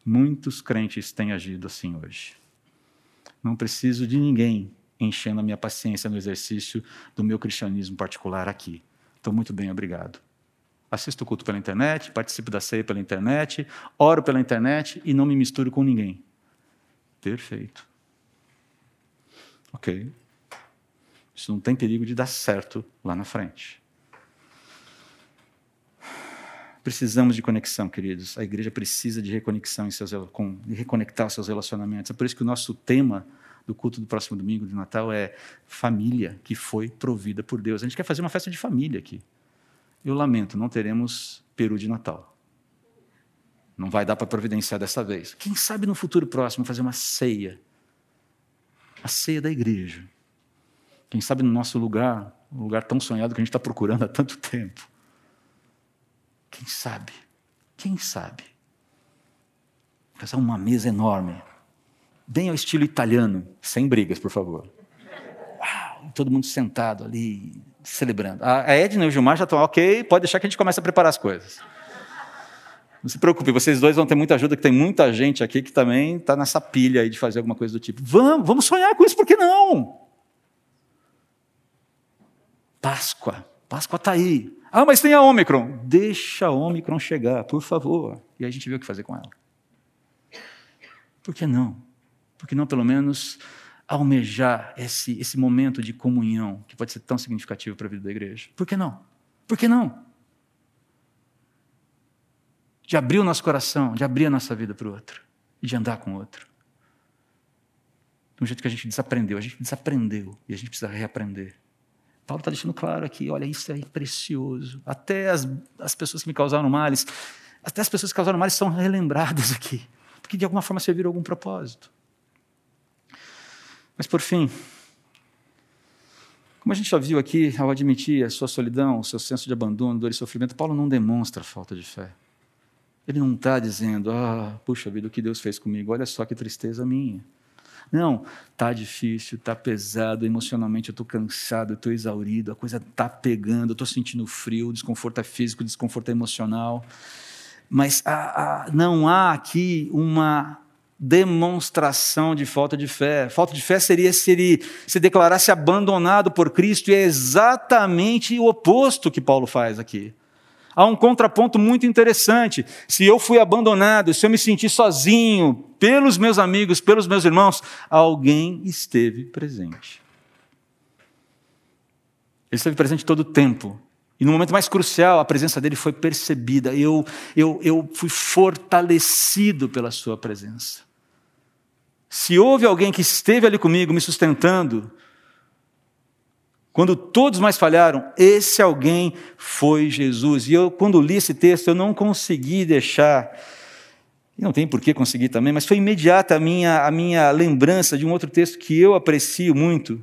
Muitos crentes têm agido assim hoje. Não preciso de ninguém enchendo a minha paciência no exercício do meu cristianismo particular aqui. Estou muito bem, obrigado assisto o culto pela internet, participo da ceia pela internet, oro pela internet e não me misturo com ninguém. Perfeito. Ok. Isso não tem perigo de dar certo lá na frente. Precisamos de conexão, queridos. A igreja precisa de reconexão em seus, com, de reconectar seus relacionamentos. É por isso que o nosso tema do culto do próximo domingo de Natal é família que foi provida por Deus. A gente quer fazer uma festa de família aqui. Eu lamento, não teremos peru de Natal. Não vai dar para providenciar dessa vez. Quem sabe no futuro próximo fazer uma ceia. A ceia da igreja. Quem sabe no nosso lugar, um lugar tão sonhado que a gente está procurando há tanto tempo. Quem sabe? Quem sabe? Fazer uma mesa enorme, bem ao estilo italiano, sem brigas, por favor. Uau, todo mundo sentado ali, celebrando. A Edna e o Gilmar já estão ok, pode deixar que a gente comece a preparar as coisas. Não se preocupe, vocês dois vão ter muita ajuda, que tem muita gente aqui que também está nessa pilha aí de fazer alguma coisa do tipo. Vamos, vamos sonhar com isso, por que não? Páscoa, Páscoa está aí. Ah, mas tem a Ômicron. Deixa a Ômicron chegar, por favor. E a gente vê o que fazer com ela. Por que não? Por que não, pelo menos, almejar esse, esse momento de comunhão que pode ser tão significativo para a vida da igreja? Por que não? Por que não? De abrir o nosso coração, de abrir a nossa vida para o outro e de andar com o outro. De um jeito que a gente desaprendeu, a gente desaprendeu e a gente precisa reaprender. Paulo está deixando claro aqui: olha, isso é precioso. Até as, as pessoas que me causaram males, até as pessoas que causaram males são relembradas aqui, porque de alguma forma serviram algum propósito. Mas por fim, como a gente já viu aqui, ao admitir a sua solidão, o seu senso de abandono, dor e sofrimento, Paulo não demonstra falta de fé. Ele não está dizendo, ah, puxa vida, o que Deus fez comigo, olha só que tristeza minha. Não, tá difícil, tá pesado, emocionalmente eu estou cansado, eu estou exaurido, a coisa tá pegando, eu estou sentindo frio, desconforto é físico, desconforto é emocional. Mas ah, ah, não há aqui uma demonstração de falta de fé. Falta de fé seria se ele se declarasse abandonado por Cristo, e é exatamente o oposto que Paulo faz aqui. Há um contraponto muito interessante. Se eu fui abandonado, se eu me senti sozinho pelos meus amigos, pelos meus irmãos, alguém esteve presente. Ele esteve presente todo o tempo. E no momento mais crucial, a presença dele foi percebida. Eu, eu, eu fui fortalecido pela sua presença. Se houve alguém que esteve ali comigo, me sustentando, quando todos mais falharam, esse alguém foi Jesus. E eu, quando li esse texto, eu não consegui deixar e não tem por que conseguir também, mas foi imediata a minha, a minha lembrança de um outro texto que eu aprecio muito,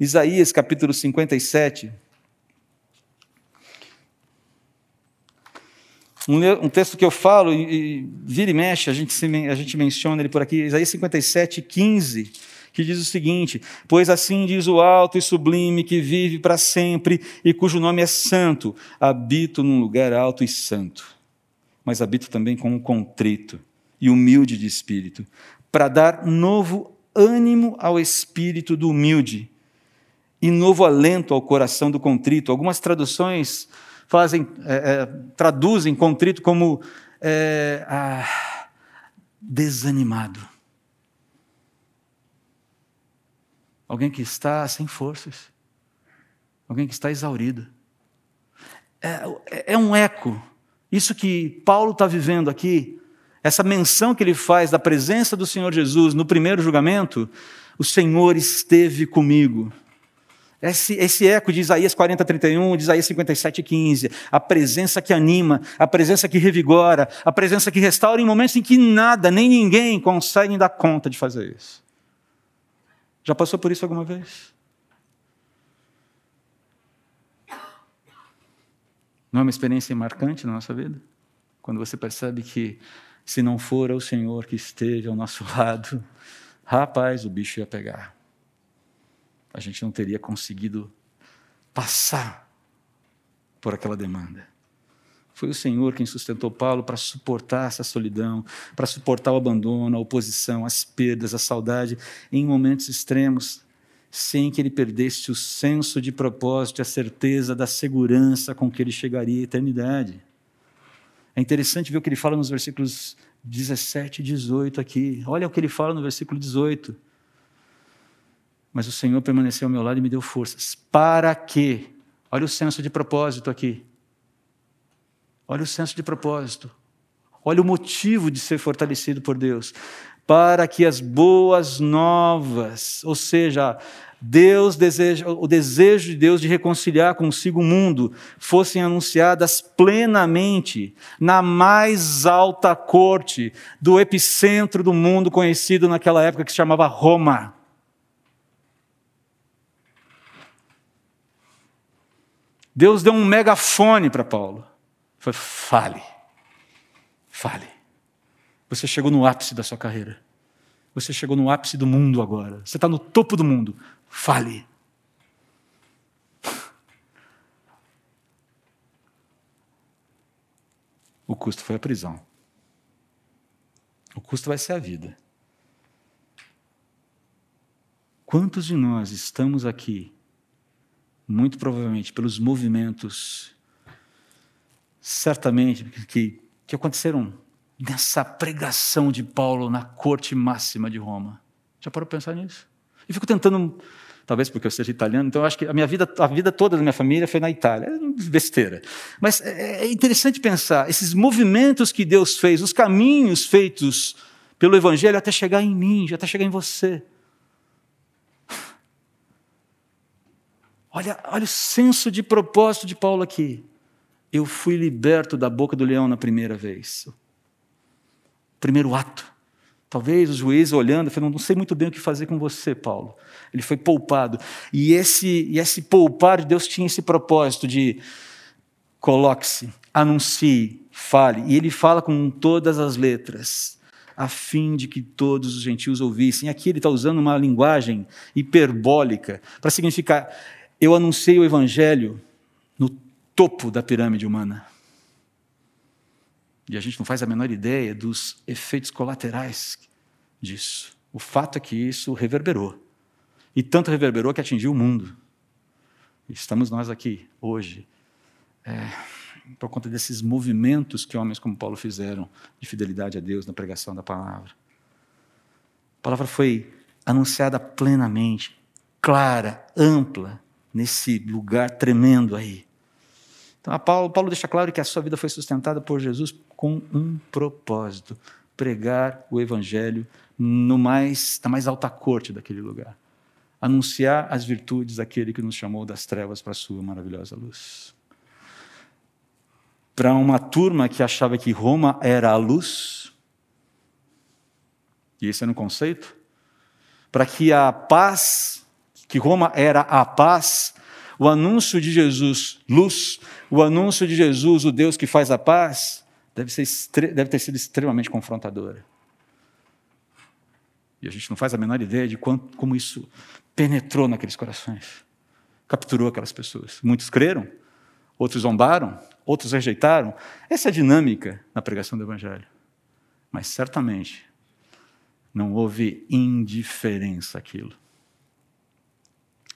Isaías capítulo 57. Um, texto que eu falo, e, e vira e mexe, a gente, se, a gente menciona ele por aqui, Isaías 57, 15, que diz o seguinte: Pois assim diz o alto e sublime que vive para sempre e cujo nome é santo, habito num lugar alto e santo, mas habito também com um contrito e humilde de espírito, para dar novo ânimo ao espírito do humilde e novo alento ao coração do contrito. Algumas traduções fazem, é, é, traduzem contrito como é, ah, desanimado. Alguém que está sem forças. Alguém que está exaurido. É, é um eco. Isso que Paulo está vivendo aqui essa menção que ele faz da presença do Senhor Jesus no primeiro julgamento, o Senhor esteve comigo. Esse, esse, eco de Isaías 40, 31, de Isaías 57, 15, a presença que anima, a presença que revigora, a presença que restaura em momentos em que nada, nem ninguém consegue dar conta de fazer isso. Já passou por isso alguma vez? Não é uma experiência marcante na nossa vida? Quando você percebe que se não for o Senhor que esteja ao nosso lado, rapaz, o bicho ia pegar. A gente não teria conseguido passar por aquela demanda. Foi o Senhor quem sustentou Paulo para suportar essa solidão, para suportar o abandono, a oposição, as perdas, a saudade em momentos extremos, sem que ele perdesse o senso de propósito e a certeza da segurança com que ele chegaria à eternidade. É interessante ver o que ele fala nos versículos 17 e 18 aqui. Olha o que ele fala no versículo 18. Mas o Senhor permaneceu ao meu lado e me deu forças. Para quê? Olha o senso de propósito aqui. Olha o senso de propósito. Olha o motivo de ser fortalecido por Deus. Para que as boas novas, ou seja, Deus deseja, o desejo de Deus de reconciliar consigo o mundo fossem anunciadas plenamente na mais alta corte do epicentro do mundo conhecido naquela época que se chamava Roma. Deus deu um megafone para Paulo. Foi fale. Fale. Você chegou no ápice da sua carreira. Você chegou no ápice do mundo agora. Você está no topo do mundo fale. O custo foi a prisão. O custo vai ser a vida. Quantos de nós estamos aqui, muito provavelmente pelos movimentos, certamente, que, que aconteceram nessa pregação de Paulo na corte máxima de Roma? Já parou para pensar nisso? E fico tentando talvez porque eu seja italiano, então acho que a minha vida, a vida toda da minha família foi na Itália. É besteira. Mas é, é interessante pensar esses movimentos que Deus fez, os caminhos feitos pelo Evangelho até chegar em mim, até chegar em você. Olha, olha o senso de propósito de Paulo aqui. Eu fui liberto da boca do leão na primeira vez. Primeiro ato. Talvez o juiz olhando, falando, não sei muito bem o que fazer com você, Paulo. Ele foi poupado. E esse, e esse poupar de Deus tinha esse propósito de coloque-se, anuncie, fale. E ele fala com todas as letras, a fim de que todos os gentios ouvissem. Aqui ele está usando uma linguagem hiperbólica para significar: eu anunciei o evangelho topo da pirâmide humana. E a gente não faz a menor ideia dos efeitos colaterais disso. O fato é que isso reverberou. E tanto reverberou que atingiu o mundo. Estamos nós aqui hoje, é, por conta desses movimentos que homens como Paulo fizeram de fidelidade a Deus na pregação da palavra. A palavra foi anunciada plenamente, clara, ampla, nesse lugar tremendo aí. Então, Paulo, Paulo deixa claro que a sua vida foi sustentada por Jesus com um propósito: pregar o evangelho no mais, na mais alta corte daquele lugar. Anunciar as virtudes daquele que nos chamou das trevas para a sua maravilhosa luz. Para uma turma que achava que Roma era a luz, que esse era um conceito, para que a paz, que Roma era a paz, o anúncio de Jesus, luz, o anúncio de Jesus, o Deus que faz a paz, deve, ser, deve ter sido extremamente confrontadora. E a gente não faz a menor ideia de quanto, como isso penetrou naqueles corações, capturou aquelas pessoas. Muitos creram, outros zombaram, outros rejeitaram. Essa é a dinâmica na pregação do Evangelho. Mas certamente não houve indiferença àquilo.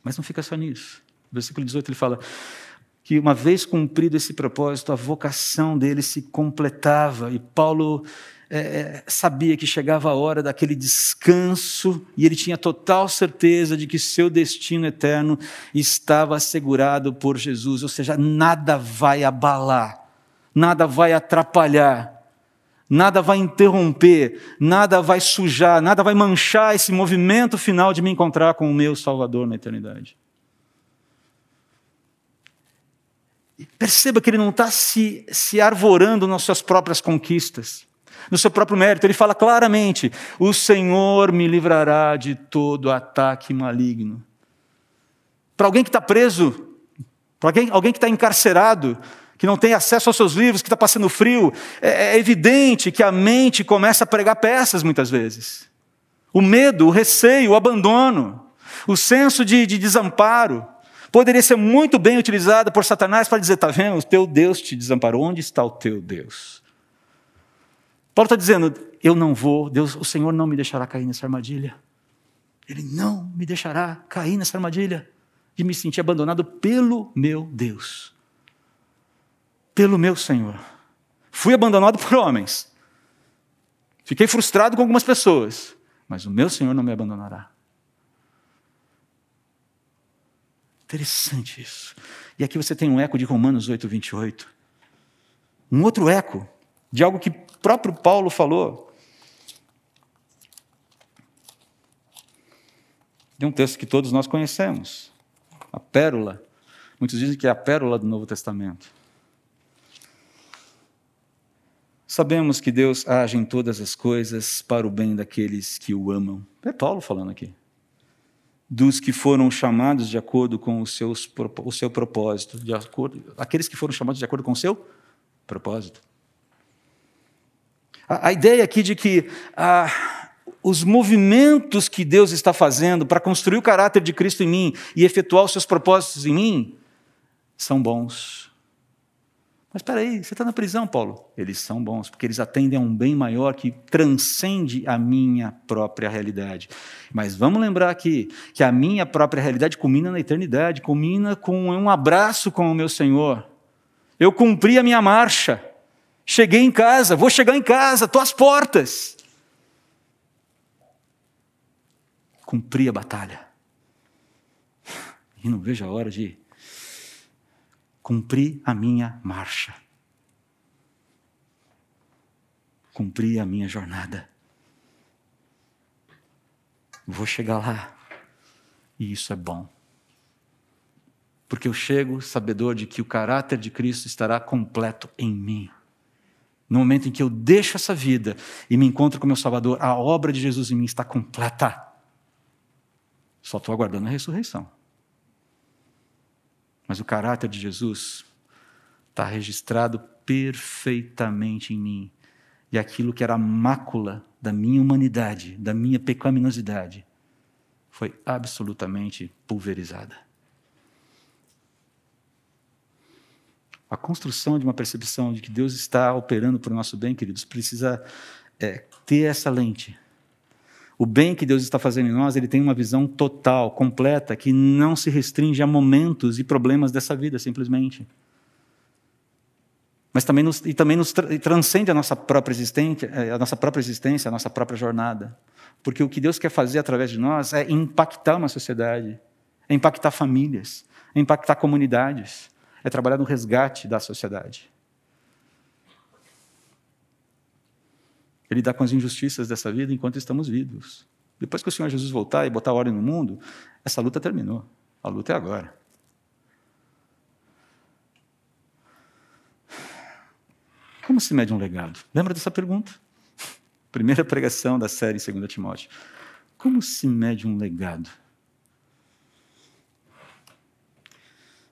Mas não fica só nisso. No versículo 18 ele fala que uma vez cumprido esse propósito, a vocação dele se completava. E Paulo é, é, sabia que chegava a hora daquele descanso e ele tinha total certeza de que seu destino eterno estava assegurado por Jesus, ou seja, nada vai abalar, nada vai atrapalhar, nada vai interromper, nada vai sujar, nada vai manchar esse movimento final de me encontrar com o meu Salvador na eternidade. Perceba que ele não está se, se arvorando nas suas próprias conquistas no seu próprio mérito. Ele fala claramente: O Senhor me livrará de todo ataque maligno. Para alguém que está preso, para alguém, alguém que está encarcerado, que não tem acesso aos seus livros, que está passando frio, é, é evidente que a mente começa a pregar peças muitas vezes. O medo, o receio, o abandono, o senso de, de desamparo. Poderia ser muito bem utilizado por Satanás para dizer: está vendo, o teu Deus te desamparou, onde está o teu Deus? Paulo está dizendo: eu não vou, Deus, o Senhor não me deixará cair nessa armadilha. Ele não me deixará cair nessa armadilha de me sentir abandonado pelo meu Deus, pelo meu Senhor. Fui abandonado por homens. Fiquei frustrado com algumas pessoas, mas o meu Senhor não me abandonará. Interessante isso. E aqui você tem um eco de Romanos 8, 28. Um outro eco de algo que próprio Paulo falou. De um texto que todos nós conhecemos, a pérola. Muitos dizem que é a pérola do Novo Testamento. Sabemos que Deus age em todas as coisas para o bem daqueles que o amam. É Paulo falando aqui. Dos que foram chamados de acordo com os seus, o seu propósito, de acordo, aqueles que foram chamados de acordo com o seu propósito. A, a ideia aqui de que ah, os movimentos que Deus está fazendo para construir o caráter de Cristo em mim e efetuar os seus propósitos em mim são bons. Mas espera aí, você está na prisão, Paulo? Eles são bons, porque eles atendem a um bem maior que transcende a minha própria realidade. Mas vamos lembrar aqui que a minha própria realidade culmina na eternidade, culmina com um abraço com o meu Senhor. Eu cumpri a minha marcha. Cheguei em casa, vou chegar em casa, estou às portas. Cumpri a batalha. E não vejo a hora de cumprir a minha marcha. Cumprir a minha jornada. Vou chegar lá. E isso é bom. Porque eu chego sabedor de que o caráter de Cristo estará completo em mim. No momento em que eu deixo essa vida e me encontro com meu Salvador, a obra de Jesus em mim está completa. Só estou aguardando a ressurreição. Mas o caráter de Jesus está registrado perfeitamente em mim. E aquilo que era mácula da minha humanidade, da minha pecaminosidade, foi absolutamente pulverizada. A construção de uma percepção de que Deus está operando para o nosso bem, queridos, precisa é, ter essa lente. O bem que Deus está fazendo em nós, ele tem uma visão total, completa, que não se restringe a momentos e problemas dessa vida, simplesmente. Mas também nos, e também nos tra transcende a nossa própria existência, é, a nossa própria existência, a nossa própria jornada. Porque o que Deus quer fazer através de nós é impactar uma sociedade, é impactar famílias, é impactar comunidades é trabalhar no resgate da sociedade. Ele dá com as injustiças dessa vida enquanto estamos vivos. Depois que o Senhor Jesus voltar e botar ordem no mundo, essa luta terminou. A luta é agora. Como se mede um legado? Lembra dessa pergunta? Primeira pregação da série 2 Timóteo. Como se mede um legado?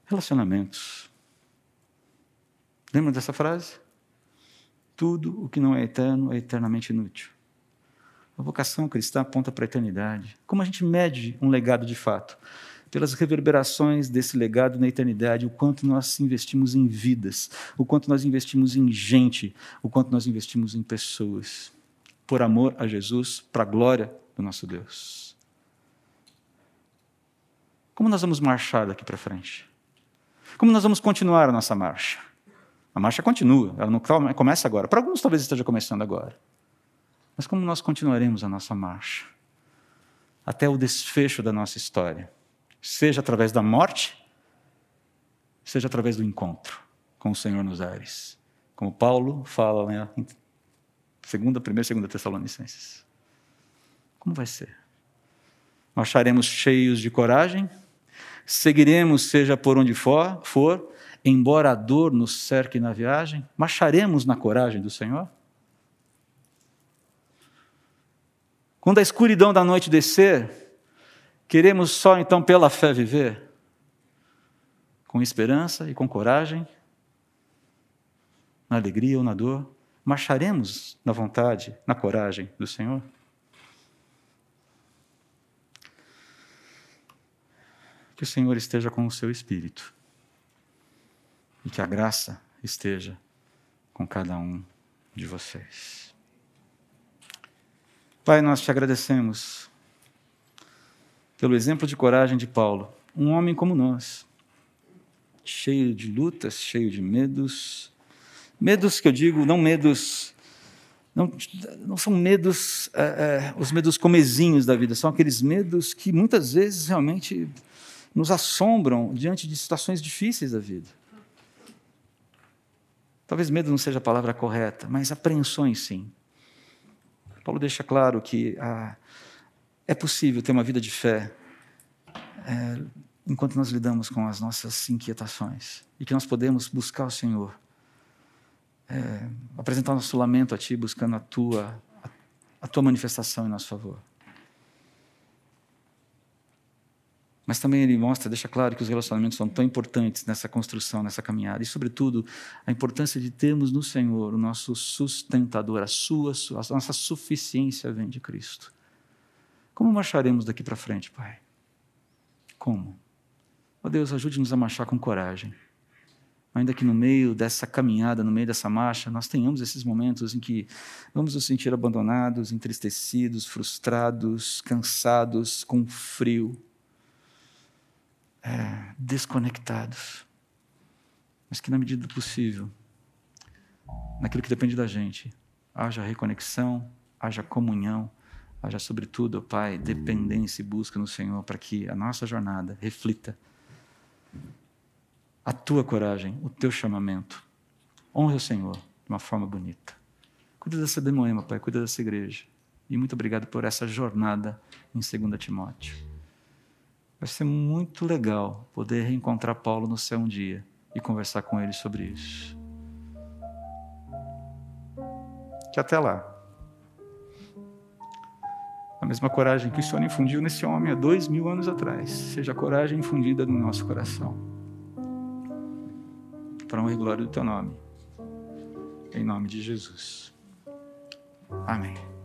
Relacionamentos. Lembra dessa frase? Tudo o que não é eterno é eternamente inútil. A vocação cristã aponta para a eternidade. Como a gente mede um legado de fato? Pelas reverberações desse legado na eternidade, o quanto nós investimos em vidas, o quanto nós investimos em gente, o quanto nós investimos em pessoas. Por amor a Jesus, para a glória do nosso Deus. Como nós vamos marchar daqui para frente? Como nós vamos continuar a nossa marcha? A marcha continua, ela não começa agora. Para alguns talvez esteja começando agora. Mas como nós continuaremos a nossa marcha? Até o desfecho da nossa história. Seja através da morte, seja através do encontro com o Senhor nos ares. Como Paulo fala né, em segunda, primeira segunda Tessalonicenses. Como vai ser? Marcharemos cheios de coragem? Seguiremos, seja por onde for, for embora a dor nos cerque na viagem, marcharemos na coragem do Senhor? Quando a escuridão da noite descer, queremos só então pela fé viver? Com esperança e com coragem? Na alegria ou na dor? Marcharemos na vontade, na coragem do Senhor? Que o Senhor esteja com o seu espírito e que a graça esteja com cada um de vocês. Pai, nós te agradecemos pelo exemplo de coragem de Paulo, um homem como nós, cheio de lutas, cheio de medos, medos que eu digo, não medos, não, não são medos, é, é, os medos comezinhos da vida, são aqueles medos que muitas vezes realmente nos assombram diante de situações difíceis da vida. Talvez medo não seja a palavra correta, mas apreensões sim. Paulo deixa claro que ah, é possível ter uma vida de fé é, enquanto nós lidamos com as nossas inquietações e que nós podemos buscar o Senhor, é, apresentar nosso lamento a Ti, buscando a Tua, a, a Tua manifestação em nosso favor. Mas também ele mostra, deixa claro que os relacionamentos são tão importantes nessa construção, nessa caminhada. E, sobretudo, a importância de termos no Senhor o nosso sustentador, a, sua, a nossa suficiência vem de Cristo. Como marcharemos daqui para frente, Pai? Como? Ó oh, Deus, ajude-nos a marchar com coragem. Ainda que no meio dessa caminhada, no meio dessa marcha, nós tenhamos esses momentos em que vamos nos sentir abandonados, entristecidos, frustrados, cansados, com frio é, desconectados. Mas que, na medida do possível, naquilo que depende da gente, haja reconexão, haja comunhão, haja, sobretudo, Pai, dependência e busca no Senhor, para que a nossa jornada reflita a tua coragem, o teu chamamento. Honre o Senhor de uma forma bonita. Cuida dessa demoema, Pai, cuida dessa igreja. E muito obrigado por essa jornada em 2 Timóteo. Vai ser muito legal poder reencontrar Paulo no céu um dia e conversar com ele sobre isso. Que até lá. A mesma coragem que o Senhor infundiu nesse homem há dois mil anos atrás, seja a coragem infundida no nosso coração. Para honra e glória do teu nome. Em nome de Jesus. Amém.